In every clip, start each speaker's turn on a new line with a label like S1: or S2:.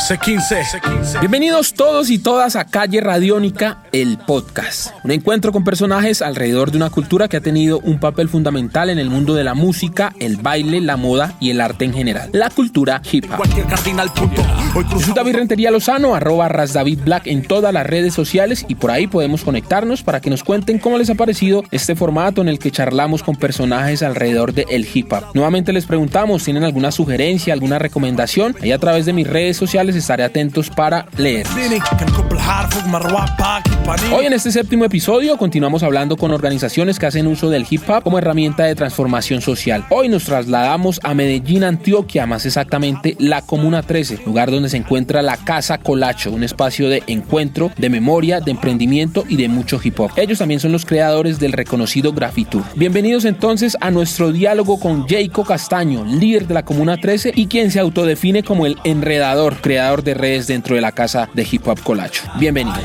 S1: C15. Bienvenidos todos y todas a Calle Radiónica, el podcast. Un encuentro con personajes alrededor de una cultura que ha tenido un papel fundamental en el mundo de la música, el baile, la moda y el arte en general. La cultura hip hop. Yo soy David Rentería Lozano, arroba David Black en todas las redes sociales y por ahí podemos conectarnos para que nos cuenten cómo les ha parecido este formato en el que charlamos con personajes alrededor del el hip hop. Nuevamente les preguntamos, ¿tienen alguna sugerencia, alguna recomendación? Ahí a través de mis redes sociales estaré atentos para leer. Hoy en este séptimo episodio continuamos hablando con organizaciones que hacen uso del hip hop como herramienta de transformación social. Hoy nos trasladamos a Medellín, Antioquia, más exactamente la Comuna 13, lugar donde se encuentra la Casa Colacho, un espacio de encuentro, de memoria, de emprendimiento y de mucho hip hop. Ellos también son los creadores del reconocido Grafitur. Bienvenidos entonces a nuestro diálogo con Jacob Castaño, líder de la Comuna 13 y quien se autodefine como el enredador, creador de redes dentro de la Casa de Hip Hop Colacho. Bienvenido.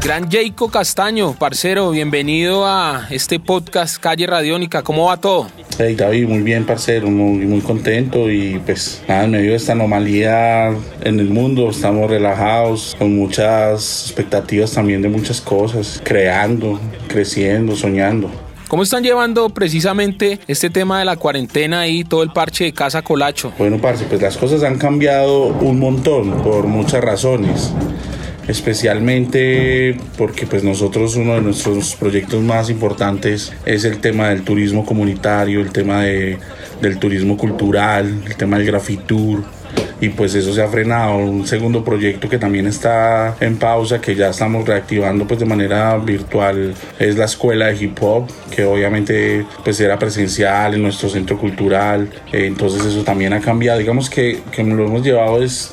S1: Gran Jacob Castaño, parcero, bienvenido a este podcast Calle Radiónica. ¿Cómo va todo?
S2: Hey David, muy bien, parcero, muy, muy contento y pues nada, en medio de esta anomalía en el mundo estamos relajados, con muchas expectativas también de muchas cosas, creando, creciendo, soñando.
S1: ¿Cómo están llevando precisamente este tema de la cuarentena y todo el parche de Casa Colacho?
S2: Bueno, parce, pues las cosas han cambiado un montón por muchas razones especialmente porque pues nosotros uno de nuestros proyectos más importantes es el tema del turismo comunitario, el tema de, del turismo cultural, el tema del grafitur y pues eso se ha frenado. Un segundo proyecto que también está en pausa, que ya estamos reactivando pues de manera virtual, es la escuela de hip hop, que obviamente pues era presencial en nuestro centro cultural, entonces eso también ha cambiado. Digamos que, que lo hemos llevado es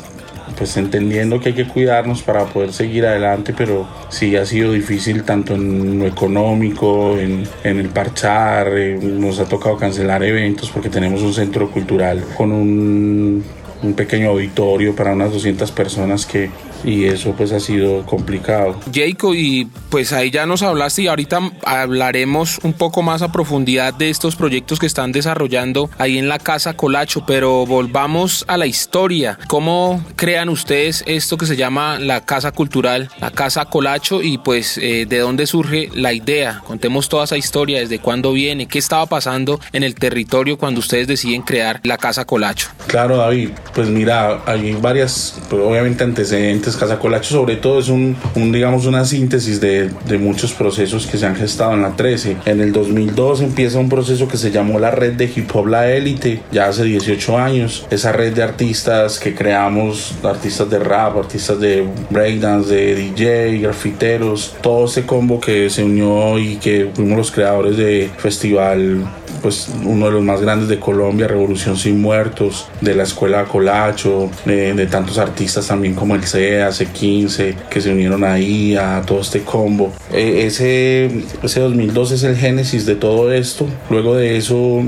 S2: pues entendiendo que hay que cuidarnos para poder seguir adelante, pero sí ha sido difícil tanto en lo económico, en, en el parchar, eh, nos ha tocado cancelar eventos porque tenemos un centro cultural con un un pequeño auditorio para unas 200 personas que y eso pues ha sido complicado.
S1: Jacob, y pues ahí ya nos hablaste y ahorita hablaremos un poco más a profundidad de estos proyectos que están desarrollando ahí en la Casa Colacho, pero volvamos a la historia. ¿Cómo crean ustedes esto que se llama la Casa Cultural, la Casa Colacho y pues eh, de dónde surge la idea? Contemos toda esa historia, desde cuándo viene, qué estaba pasando en el territorio cuando ustedes deciden crear la Casa Colacho.
S2: Claro, David, pues mira, hay varias, pues, obviamente antecedentes. Casa Colacho sobre todo es un, digamos, una síntesis de, de, muchos procesos que se han gestado en la 13. En el 2002 empieza un proceso que se llamó la red de hip hop La Élite, ya hace 18 años. Esa red de artistas que creamos, artistas de rap, artistas de breakdance, de DJ, grafiteros, todo ese combo que se unió y que fuimos los creadores de festival pues uno de los más grandes de Colombia, Revolución Sin Muertos, de la Escuela Colacho, de, tantos artistas también como el CEA, C15, que se unieron ahí a todo este combo. E, ese, ese 2002 es el génesis de todo esto. Luego de eso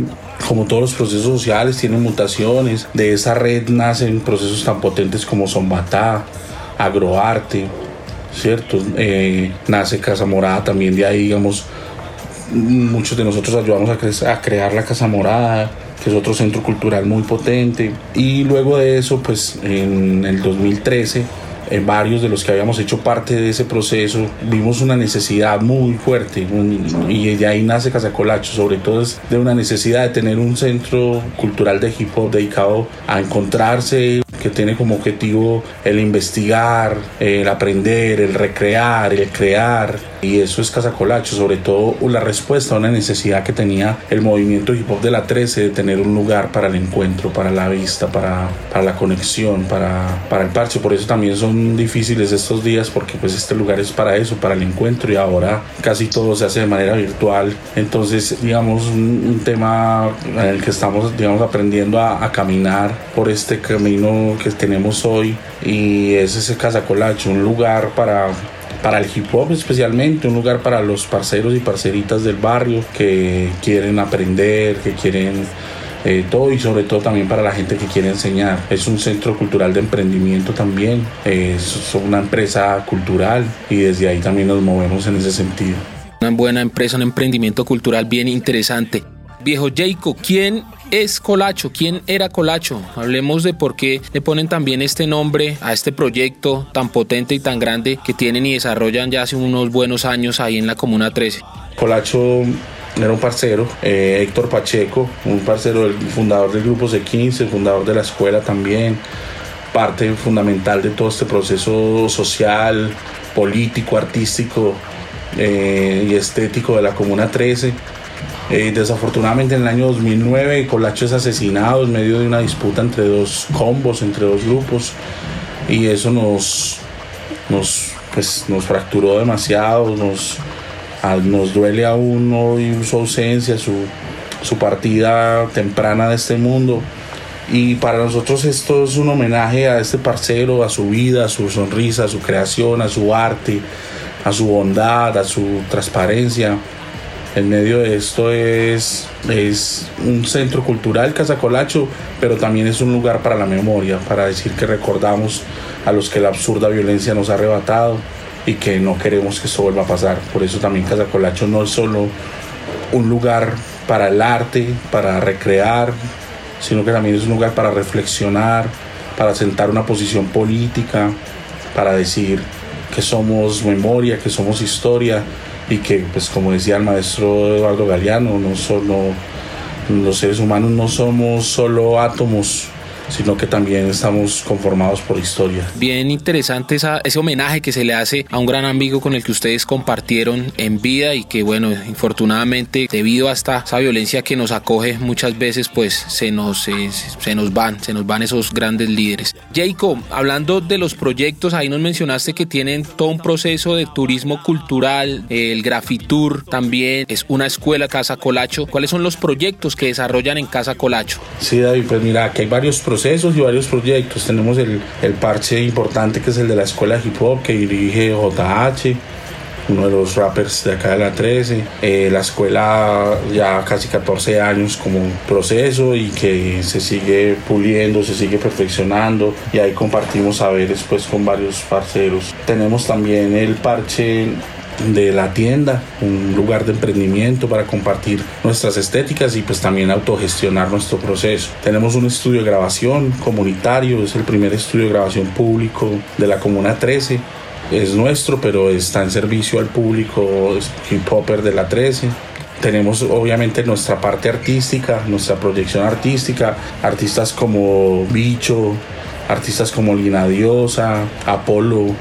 S2: como todos los procesos sociales tienen mutaciones, de esa red nacen procesos tan potentes como Zombatá, Agroarte, ¿cierto? Eh, nace Casa Morada también de ahí, digamos, muchos de nosotros ayudamos a, a, crear la Casa Morada, que es otro centro cultural muy potente. Y luego de eso, pues en el 2013 en varios de los que habíamos hecho parte de ese proceso, vimos una necesidad muy fuerte y de ahí nace Casacolacho, sobre todo de una necesidad de tener un centro cultural de hip hop dedicado a encontrarse, que tiene como objetivo el investigar, el aprender, el recrear, el crear, y eso es Casacolacho, sobre todo la respuesta a una necesidad que tenía el movimiento hip hop de la 13 de tener un lugar para el encuentro, para la vista, para, para la conexión, para, para el parche, por eso también son difíciles estos días porque pues este lugar es para eso, para el encuentro y ahora casi todo se hace de manera virtual. Entonces, digamos, un, tema en el que estamos, digamos, aprendiendo a, a, caminar por este camino que tenemos hoy y es ese Casacolacho, un lugar para para el hip hop especialmente, un lugar para los parceros y parceritas del barrio que quieren aprender, que quieren eh, todo y sobre todo también para la gente que quiere enseñar. Es un centro cultural de emprendimiento también, es una empresa cultural y desde ahí también nos movemos en ese sentido.
S1: Una buena empresa, un emprendimiento cultural bien interesante. Viejo Jacob, ¿quién es Colacho? ¿Quién era Colacho? Hablemos de por qué le ponen también este nombre a este proyecto tan potente y tan grande que tienen y desarrollan ya hace unos buenos años ahí en la Comuna 13.
S2: Colacho era un parcero, eh, Héctor Pacheco, un parcero, el fundador del grupo C15, fundador de la escuela también, parte fundamental de todo este proceso social, político, artístico eh, y estético de la Comuna 13 eh, desafortunadamente en el año 2009 Colacho es asesinado en medio de una disputa entre dos combos, entre dos grupos y eso nos, nos, pues, nos fracturó demasiado, nos, nos duele aún hoy su ausencia, su, su partida temprana de este mundo. Y para nosotros esto es un homenaje a este parcero, a su vida, a su sonrisa, a su creación, a su arte, a su bondad, a su transparencia. En medio de esto es, es un centro cultural, Casa Colacho, pero también es un lugar para la memoria, para decir que recordamos a los que la absurda violencia nos ha arrebatado y que no queremos que esto vuelva a pasar. Por eso también Casa Colacho no es solo un lugar para el arte, para recrear, sino que también es un lugar para reflexionar, para sentar una posición política, para decir que somos memoria, que somos historia y que, pues como decía el maestro Eduardo Galeano, no solo los seres humanos no somos solo átomos sino que también estamos conformados por historia.
S1: Bien interesante ese homenaje que se le hace a un gran amigo con el que ustedes compartieron en vida y que bueno, infortunadamente debido a esta esa violencia que nos acoge muchas veces pues se nos, se nos van, se nos van esos grandes líderes. Jacob, hablando de los proyectos, ahí nos mencionaste que tienen todo un proceso de turismo cultural, el Grafitur también es una escuela Casa Colacho. ¿Cuáles son los proyectos que desarrollan en Casa Colacho?
S2: Sí, David, pues mira, aquí hay varios procesos procesos y varios proyectos. Tenemos el, el parche importante que es el de la escuela de hip hop que dirige JH uno de los rappers de acá de la 13. Eh, la escuela ya casi 14 años como proceso y que se sigue puliendo, se sigue perfeccionando y ahí compartimos saberes pues con varios parceros. Tenemos también el parche de la tienda, un lugar de emprendimiento para compartir nuestras estéticas y pues también autogestionar nuestro proceso. Tenemos un estudio de grabación comunitario, es el primer estudio de grabación público de la Comuna 13. Es nuestro, pero está en servicio al público hip hopper de la 13 tenemos obviamente nuestra parte artística, nuestra proyección artística, artistas como Bicho, artistas como Lina Diosa, Apolo,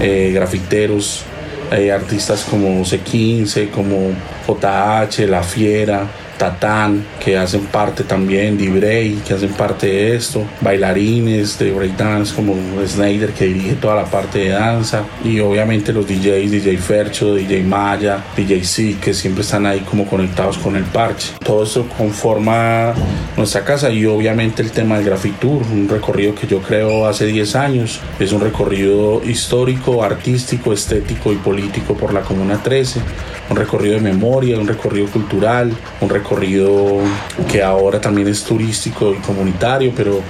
S2: eh, grafiteros, hay artistas como C15, como JH, La Fiera, Tatán, que hacen parte también, Dibrey, que hacen parte de esto, bailarines de breakdance como Snyder, que dirige toda la parte de danza, y obviamente los DJs, DJ Fercho, DJ Maya, DJ C, que siempre están ahí como conectados con el parche. Todo esto conforma nuestra casa y obviamente el tema del Grafitur, un recorrido que yo creo hace 10 años, es un recorrido histórico, artístico, estético y político por la Comuna 13, un recorrido de memoria, un recorrido cultural, un recorrido recorrido que ahora también es turístico y comunitario, pero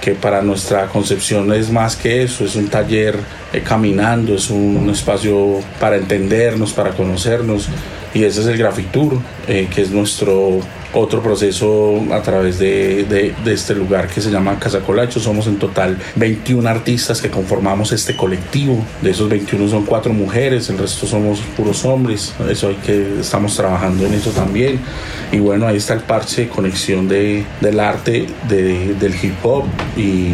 S2: que para nuestra concepción es más que eso, es un taller eh, caminando, es un, espacio para entendernos, para conocernos, y ese es el Grafitur, eh, que es nuestro otro proceso a través de, de, este lugar que se llama Casa Colacho. Somos en total 21 artistas que conformamos este colectivo. De esos 21 son cuatro mujeres, el resto somos puros hombres. Eso hay que estamos trabajando en eso también. Y bueno, ahí está el parche de conexión de, del arte, de, del hip hop y,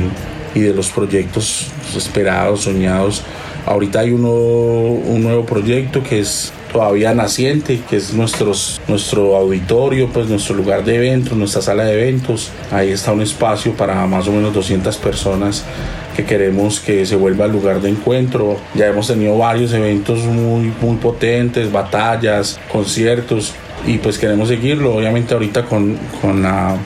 S2: y de los proyectos esperados, soñados. Ahorita hay uno, un nuevo proyecto que es todavía naciente, que es nuestros, nuestro auditorio, pues nuestro lugar de eventos, nuestra sala de eventos. Ahí está un espacio para más o menos 200 personas que queremos que se vuelva el lugar de encuentro. Ya hemos tenido varios eventos muy, muy potentes, batallas, conciertos y pues queremos seguirlo. Obviamente ahorita con, con la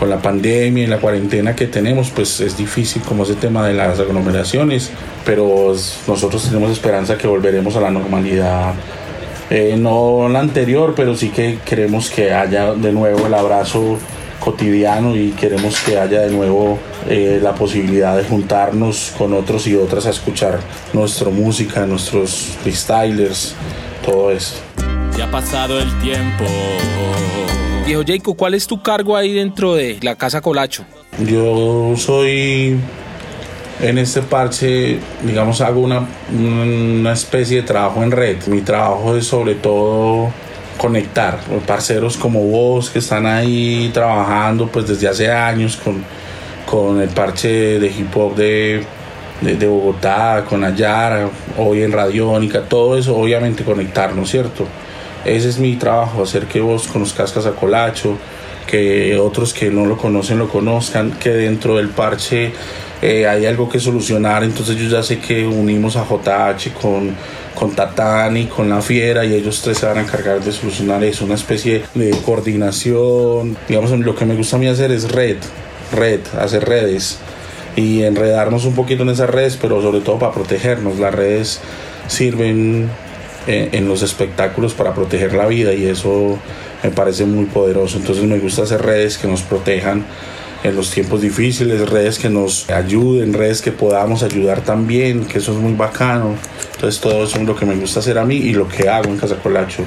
S2: con la pandemia y la cuarentena que tenemos, pues es difícil como ese tema de las aglomeraciones, pero nosotros tenemos esperanza que volveremos a la normalidad eh, no la anterior, pero sí que queremos que haya de nuevo el abrazo cotidiano y queremos que haya de nuevo eh, la posibilidad de juntarnos con otros y otras a escuchar nuestra música, nuestros freestylers, todo eso.
S3: Ya ha pasado el tiempo.
S1: Viejo Jacob, ¿cuál es tu cargo ahí dentro de la Casa Colacho?
S2: Yo soy en este parche, digamos, hago una, una especie de trabajo en red. Mi trabajo es sobre todo conectar parceros como vos que están ahí trabajando pues desde hace años con, con el parche de hip hop de, de, Bogotá, con Ayara, hoy en Radiónica, todo eso obviamente conectarnos, ¿cierto? Ese es mi trabajo, hacer que vos conozcas Colacho, que otros que no lo conocen lo conozcan, que dentro del parche eh, hay algo que solucionar, entonces yo ya sé que unimos a JH con, con Tatani, con La Fiera y ellos tres se van a encargar de solucionar eso, una especie de coordinación, digamos, lo que me gusta a mí hacer es red, red, hacer redes y enredarnos un poquito en esas redes, pero sobre todo para protegernos, las redes sirven eh, en los espectáculos para proteger la vida y eso me parece muy poderoso, entonces me gusta hacer redes que nos protejan en los tiempos difíciles, redes que nos ayuden, redes que podamos ayudar también, que eso es muy bacano. Entonces todo eso es lo que me gusta hacer a mí y lo que hago en Casa Colacho.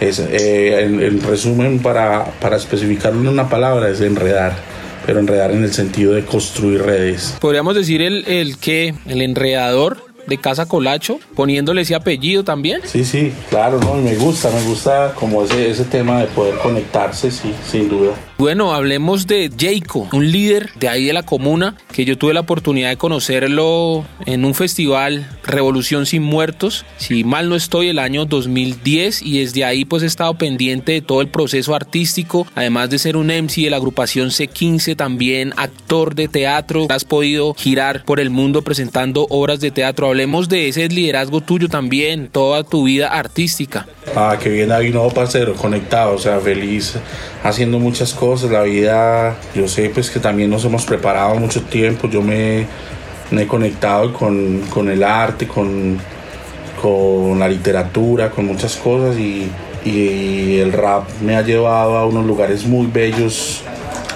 S2: Es, eh, en, resumen, para, para especificarlo en una palabra, es enredar pero enredar en el sentido de construir redes.
S1: Podríamos decir el, el que, el enredador de Casa Colacho, poniéndole ese apellido también.
S2: Sí, sí, claro, no, me gusta, me gusta como ese, ese tema de poder conectarse, sí, sin duda.
S1: Bueno, hablemos de Jayco, un líder de ahí de la comuna, que yo tuve la oportunidad de conocerlo en un festival Revolución Sin Muertos, si mal no estoy, el año 2010, y desde ahí pues he estado pendiente de todo el proceso artístico, además de ser un MC de la agrupación C15, también actor de teatro, has podido girar por el mundo presentando obras de teatro, hablemos de ese liderazgo tuyo también, toda tu vida artística.
S2: Ah, que bien ahí, no, parcero, conectado, o sea, feliz, haciendo muchas cosas. La vida, yo sé pues que también nos hemos preparado mucho tiempo. Yo me, he conectado con, con, el arte, con, con la literatura, con muchas cosas y, y el rap me ha llevado a unos lugares muy bellos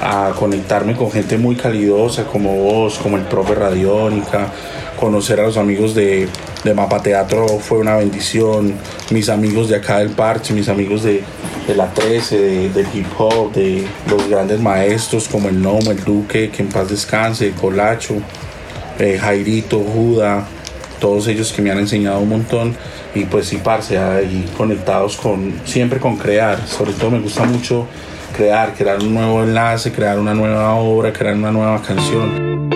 S2: a conectarme con gente muy calidosa como vos, como el profe Radiónica, conocer a los amigos de, Mapa Teatro fue una bendición, mis amigos de acá del parche, mis amigos de, de la 13, de, del hip hop, de los grandes maestros como el Nomo, el Duque, que en paz descanse, Colacho, eh, Jairito, Juda, todos ellos que me han enseñado un montón. Y pues sí, parce, ahí conectados con, siempre con crear, sobre todo me gusta mucho crear, crear un nuevo enlace, crear una nueva obra, crear una nueva canción.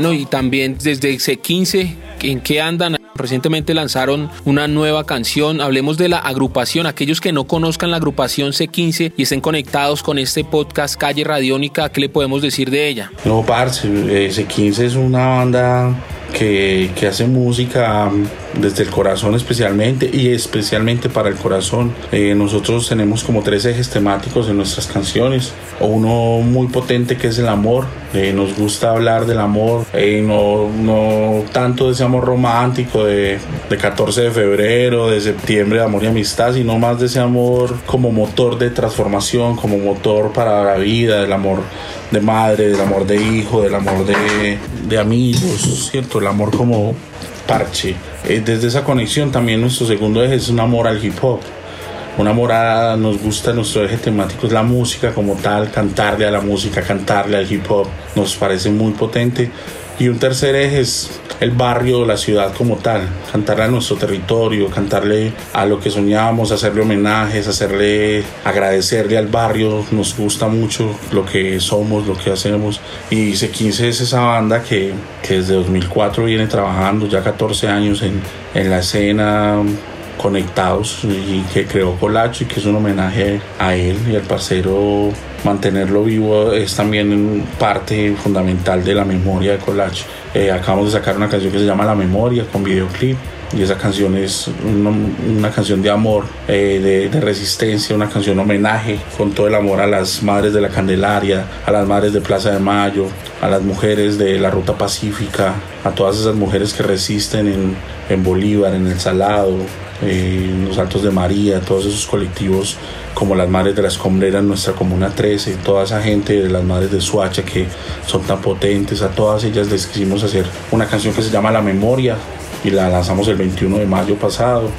S1: Bueno, y también desde C15, ¿en qué andan? Recientemente lanzaron una nueva canción. Hablemos de la agrupación. Aquellos que no conozcan la agrupación C15 y estén conectados con este podcast Calle Radiónica, ¿qué le podemos decir de ella?
S2: No, parce, eh, C15 es una banda que, hace música desde el corazón especialmente y especialmente para el corazón. Eh, nosotros tenemos como tres ejes temáticos en nuestras canciones. Uno muy potente que es el amor. Eh, nos gusta hablar del amor, eh, no, no, tanto de ese amor romántico de, de 14 de febrero, de septiembre de amor y amistad, sino más de ese amor como motor de transformación, como motor para la vida, del amor de madre, del amor de hijo, del amor de, de amigos, ¿cierto? El amor como parche. Eh, desde esa conexión también nuestro segundo eje es un amor al hip hop. Un amor a, nos gusta, nuestro eje temático es la música como tal, cantarle a la música, cantarle al hip hop, nos parece muy potente. Y un tercer eje es el barrio, la ciudad como tal, cantarle a nuestro territorio, cantarle a lo que soñábamos, hacerle homenajes, hacerle, agradecerle al barrio, nos gusta mucho lo que somos, lo que hacemos. Y C15 es esa banda que, que desde 2004 viene trabajando ya 14 años en, en la escena conectados y que creó Colacho y que es un homenaje a él y al parcero mantenerlo vivo es también parte fundamental de la memoria de Colacho. Eh, acabamos de sacar una canción que se llama La Memoria con videoclip y esa canción es una, canción de amor, eh, de, resistencia, una canción homenaje con todo el amor a las madres de la Candelaria, a las madres de Plaza de Mayo, a las mujeres de la Ruta Pacífica, a todas esas mujeres que resisten en, en Bolívar, en El Salado, eh, los Altos de María, todos esos colectivos como las madres de la escombrera nuestra comuna 13, toda esa gente de las madres de Suacha que son tan potentes, a todas ellas les quisimos hacer una canción que se llama La Memoria y la lanzamos el 21 de mayo pasado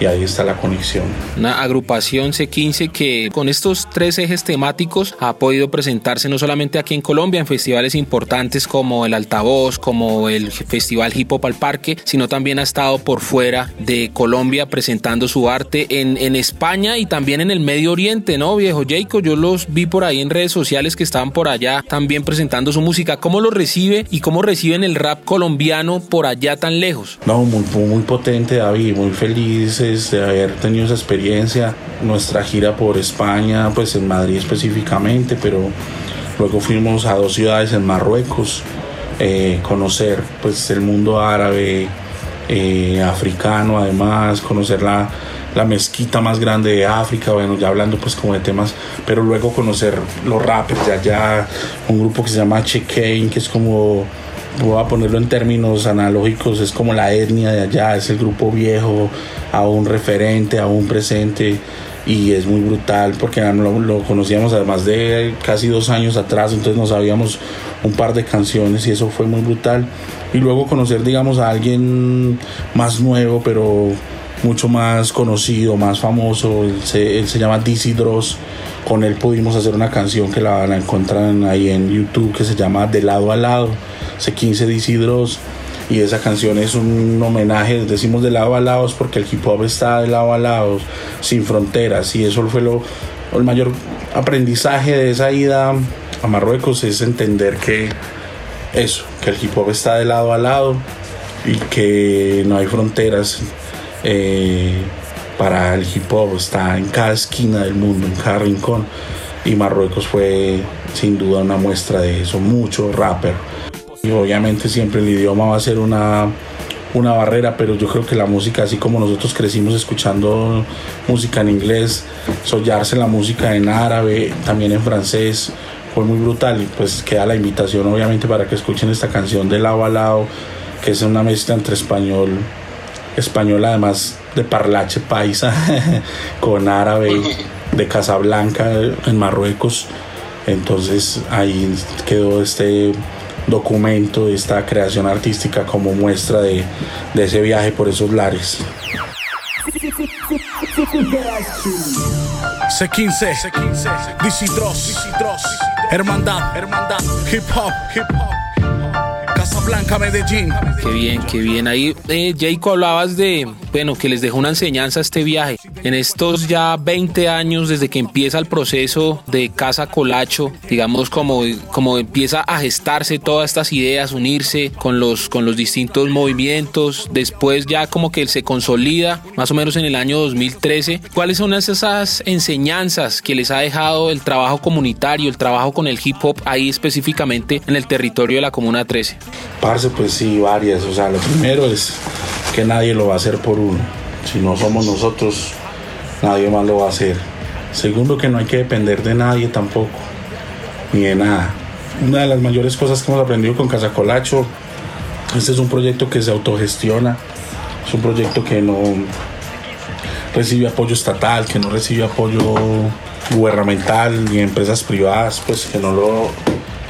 S2: y ahí está la conexión.
S1: Una agrupación C15 que con estos tres ejes temáticos ha podido presentarse no solamente aquí en Colombia en festivales importantes como el Altavoz, como el Festival Hip Hop al Parque, sino también ha estado por fuera de Colombia presentando su arte en, en España y también en el Medio Oriente, ¿no, viejo Jacob? Yo los vi por ahí en redes sociales que estaban por allá también presentando su música. ¿Cómo lo recibe y cómo reciben el rap colombiano por allá tan lejos?
S2: No, muy, muy potente, David, muy feliz de haber tenido esa experiencia. Nuestra gira por España, pues en Madrid específicamente, pero luego fuimos a dos ciudades en Marruecos, eh, conocer pues el mundo árabe, eh, africano además, conocer la, la mezquita más grande de África, bueno, ya hablando pues como de temas, pero luego conocer los rappers de allá, un grupo que se llama Checane, que es como voy a ponerlo en términos analógicos, es como la etnia de allá, es el grupo viejo, aún referente, aún presente y es muy brutal porque lo, lo, conocíamos además de casi dos años atrás, entonces nos sabíamos un par de canciones y eso fue muy brutal. Y luego conocer, digamos, a alguien más nuevo, pero mucho más conocido, más famoso, él se, llama Dizzy Dross. Con él pudimos hacer una canción que la, la encuentran ahí en YouTube que se llama De lado a lado C15 Disidros y esa canción es un homenaje, decimos de lado a lado porque el hip hop está de lado a lado, sin fronteras. Y eso fue lo, el mayor aprendizaje de esa ida a Marruecos es entender que eso, que el hip hop está de lado a lado y que no hay fronteras eh, para el hip hop, está en cada esquina del mundo, en cada rincón. Y Marruecos fue sin duda una muestra de eso, mucho rapper. Y obviamente siempre el idioma va a ser una, una barrera, pero yo creo que la música, así como nosotros crecimos escuchando música en inglés, sollarse la música en árabe, también en francés, fue muy brutal. Y pues queda la invitación, obviamente, para que escuchen esta canción de lado a lado, que es una mezcla entre español, español además de parlache paisa, con árabe de Casablanca en Marruecos. Entonces ahí quedó este documento esta creación artística como muestra de, de ese viaje por esos lares.
S4: C15, C15, DC Dross, Hermandad, Hermandad, Hip Hop, Hip Hop. Blanca, Medellín.
S1: Qué bien, qué bien. Ahí, eh, Jacob, hablabas de, bueno, que les dejó una enseñanza este viaje. En estos ya 20 años desde que empieza el proceso de Casa Colacho, digamos como, como empieza a gestarse todas estas ideas, unirse con los, con los distintos movimientos, después ya como que se consolida, más o menos en el año 2013. ¿Cuáles son esas enseñanzas que les ha dejado el trabajo comunitario, el trabajo con el hip hop ahí específicamente en el territorio de la Comuna 13?
S2: Parce, pues sí, varias. O sea, lo primero es que nadie lo va a hacer por uno. Si no somos nosotros, nadie más lo va a hacer. Segundo, que no hay que depender de nadie tampoco, ni de nada. Una de las mayores cosas que hemos aprendido con Casa Colacho, este es un proyecto que se autogestiona, es un proyecto que no recibe apoyo estatal, que no recibe apoyo gubernamental ni empresas privadas, pues que no lo,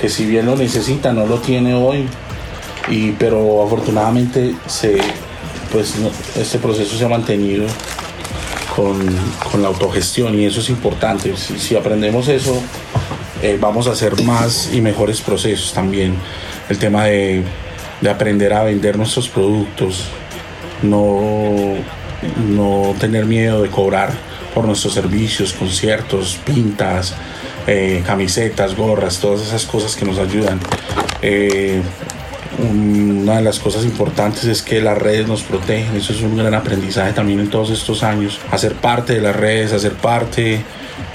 S2: que si bien lo necesita, no lo tiene hoy, y, pero afortunadamente se, pues, este proceso se ha mantenido con, con, la autogestión y eso es importante. Si, aprendemos eso, eh, vamos a hacer más y mejores procesos también. El tema de, de aprender a vender nuestros productos, no, no tener miedo de cobrar por nuestros servicios, conciertos, pintas, eh, camisetas, gorras, todas esas cosas que nos ayudan. Eh, una de las cosas importantes es que las redes nos protegen, eso es un gran aprendizaje también en todos estos años, hacer parte de las redes, hacer parte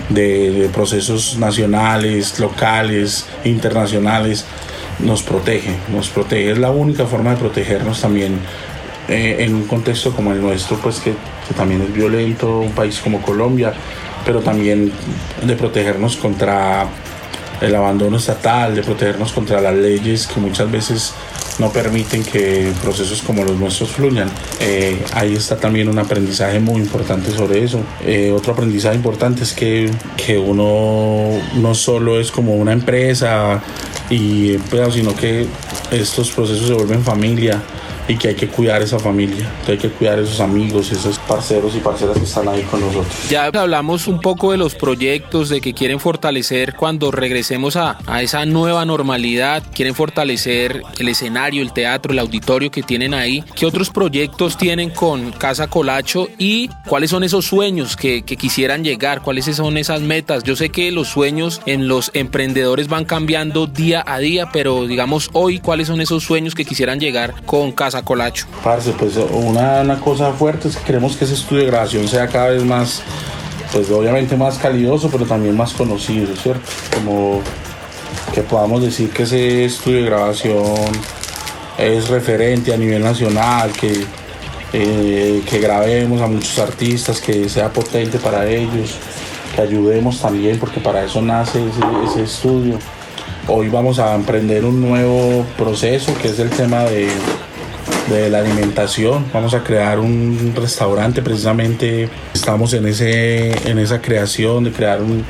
S2: de, procesos nacionales, locales, internacionales, nos protege, nos protege, es la única forma de protegernos también eh, en un contexto como el nuestro, pues que, que también es violento, un país como Colombia, pero también de protegernos contra el abandono estatal, de protegernos contra las leyes que muchas veces no permiten que procesos como los nuestros fluyan. Eh, ahí está también un aprendizaje muy importante sobre eso. Eh, otro aprendizaje importante es que, que uno no solo es como una empresa y sino que estos procesos se vuelven familia y que hay que cuidar esa familia, que hay que cuidar esos amigos, esos parceros y parceras que están ahí con nosotros.
S1: Ya hablamos un poco de los proyectos, de que quieren fortalecer cuando regresemos a, a esa nueva normalidad, quieren fortalecer el escenario, el teatro, el auditorio que tienen ahí. ¿Qué otros proyectos tienen con Casa Colacho y cuáles son esos sueños que, que quisieran llegar? ¿Cuáles son esas metas? Yo sé que los sueños en los emprendedores van cambiando día a día, pero digamos hoy, ¿cuáles son esos sueños que quisieran llegar con Casa Colacho?
S2: Parce, pues una, una, cosa fuerte es que queremos que ese estudio de grabación sea cada vez más, pues obviamente más calidoso, pero también más conocido, ¿cierto? Como que podamos decir que ese estudio de grabación es referente a nivel nacional, que, eh, que grabemos a muchos artistas, que sea potente para ellos, que ayudemos también, porque para eso nace ese, ese estudio. Hoy vamos a emprender un nuevo proceso que es el tema de de la alimentación. Vamos a crear un restaurante precisamente. Estamos en, ese, en esa creación de crear un,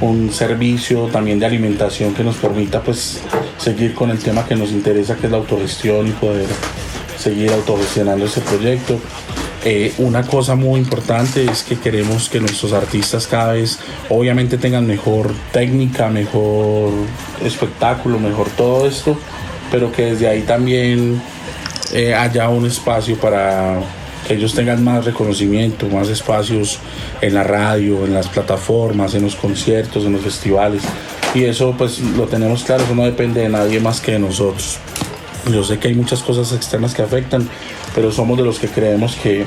S2: un servicio también de alimentación que nos permita pues seguir con el tema que nos interesa que es la autogestión y poder seguir autogestionando ese proyecto. Eh, una cosa muy importante es que queremos que nuestros artistas cada vez obviamente tengan mejor técnica, mejor espectáculo, mejor todo esto, pero que desde ahí también eh, haya un espacio para que ellos tengan más reconocimiento, más espacios en la radio, en las plataformas, en los conciertos, en los festivales. Y eso pues lo tenemos claro, eso no depende de nadie más que de nosotros. Yo sé que hay muchas cosas externas que afectan, pero somos de los que creemos que,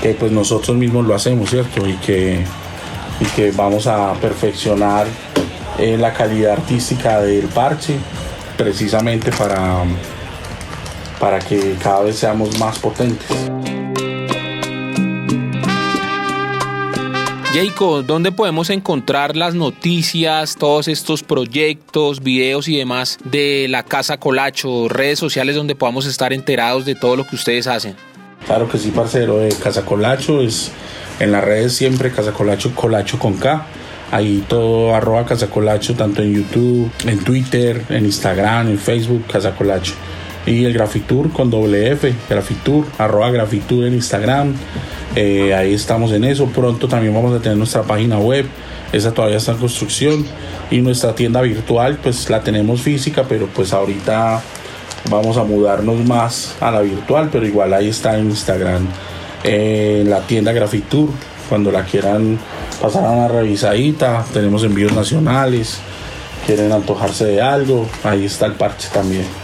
S2: que pues nosotros mismos lo hacemos, ¿cierto? Y que, y que vamos a perfeccionar eh, la calidad artística del parche precisamente para para que cada vez seamos más potentes.
S1: Jacob, ¿dónde podemos encontrar las noticias, todos estos proyectos, videos y demás de la Casa Colacho, redes sociales donde podamos estar enterados de todo lo que ustedes hacen?
S2: Claro que sí, parcero, de Casa Colacho es en las redes siempre Casa Colacho, Colacho con K. Ahí todo arroba Casa Colacho, tanto en YouTube, en Twitter, en Instagram, en Facebook, Casa Colacho y el Grafitur con doble F, arroba Grafitur en Instagram. Eh, ahí estamos en eso. Pronto también vamos a tener nuestra página web. Esa todavía está en construcción. Y nuestra tienda virtual, pues la tenemos física, pero pues ahorita vamos a mudarnos más a la virtual, pero igual ahí está en Instagram. en la tienda Grafitur, cuando la quieran pasar a una revisadita, tenemos envíos nacionales, quieren antojarse de algo, ahí está el parche también.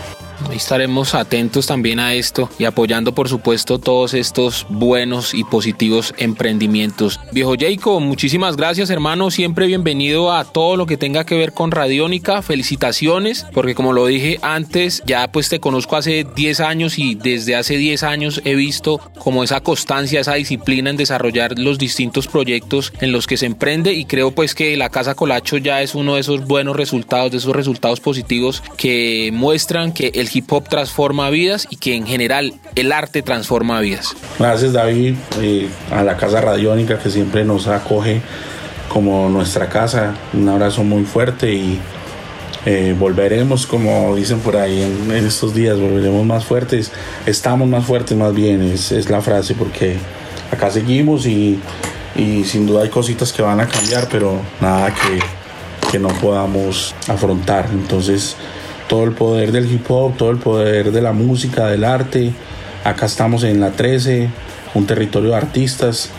S1: Estaremos atentos también a esto y apoyando por supuesto todos estos buenos y positivos emprendimientos. Viejo Jacob, muchísimas gracias hermano, siempre bienvenido a todo lo que tenga que ver con Radiónica, felicitaciones, porque como lo dije antes, ya pues te conozco hace 10 años y desde hace 10 años he visto como esa constancia, esa disciplina en desarrollar los distintos proyectos en los que se emprende y creo pues que la Casa Colacho ya es uno de esos buenos resultados, de esos resultados positivos que muestran que el hip hop transforma vidas y que en general el arte transforma vidas.
S2: Gracias David, eh, a la Casa Radiónica que siempre nos acoge como nuestra casa. Un abrazo muy fuerte y eh, volveremos, como dicen por ahí en, estos días, volveremos más fuertes. Estamos más fuertes más bien, es, es la frase, porque acá seguimos y, y, sin duda hay cositas que van a cambiar, pero nada que, que no podamos afrontar. Entonces, todo el poder del hip hop, todo el poder de la música, del arte. Acá estamos en la 13, un territorio de artistas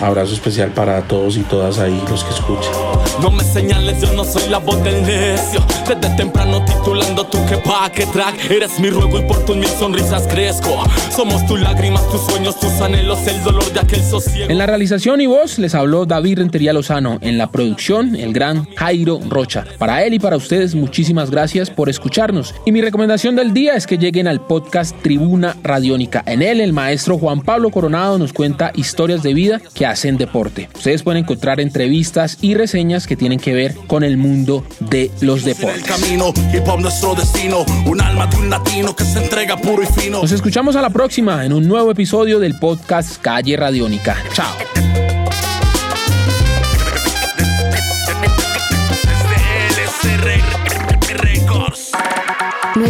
S2: Abrazo especial para todos y todas ahí los que escuchan.
S3: No me señales, yo no soy la voz del necio. Desde temprano titulando tu que pa' que track. Eres mi ruego y por tus mil sonrisas crezco. Somos tus lágrimas, tus sueños, tus anhelos, el dolor de aquel sosiego.
S1: En la realización y voz les habló David Rentería Lozano. En la producción, el gran Jairo Rocha. Para él y para ustedes, muchísimas gracias por escucharnos. Y mi recomendación del día es que lleguen al podcast Tribuna Radiónica. En él, el maestro Juan Pablo Coronado nos cuenta historias de vida que hacen deporte. Ustedes pueden encontrar entrevistas y reseñas que tienen que ver con el mundo de los deportes. Nos escuchamos a la próxima en un nuevo episodio del podcast Calle Radiónica. Chao.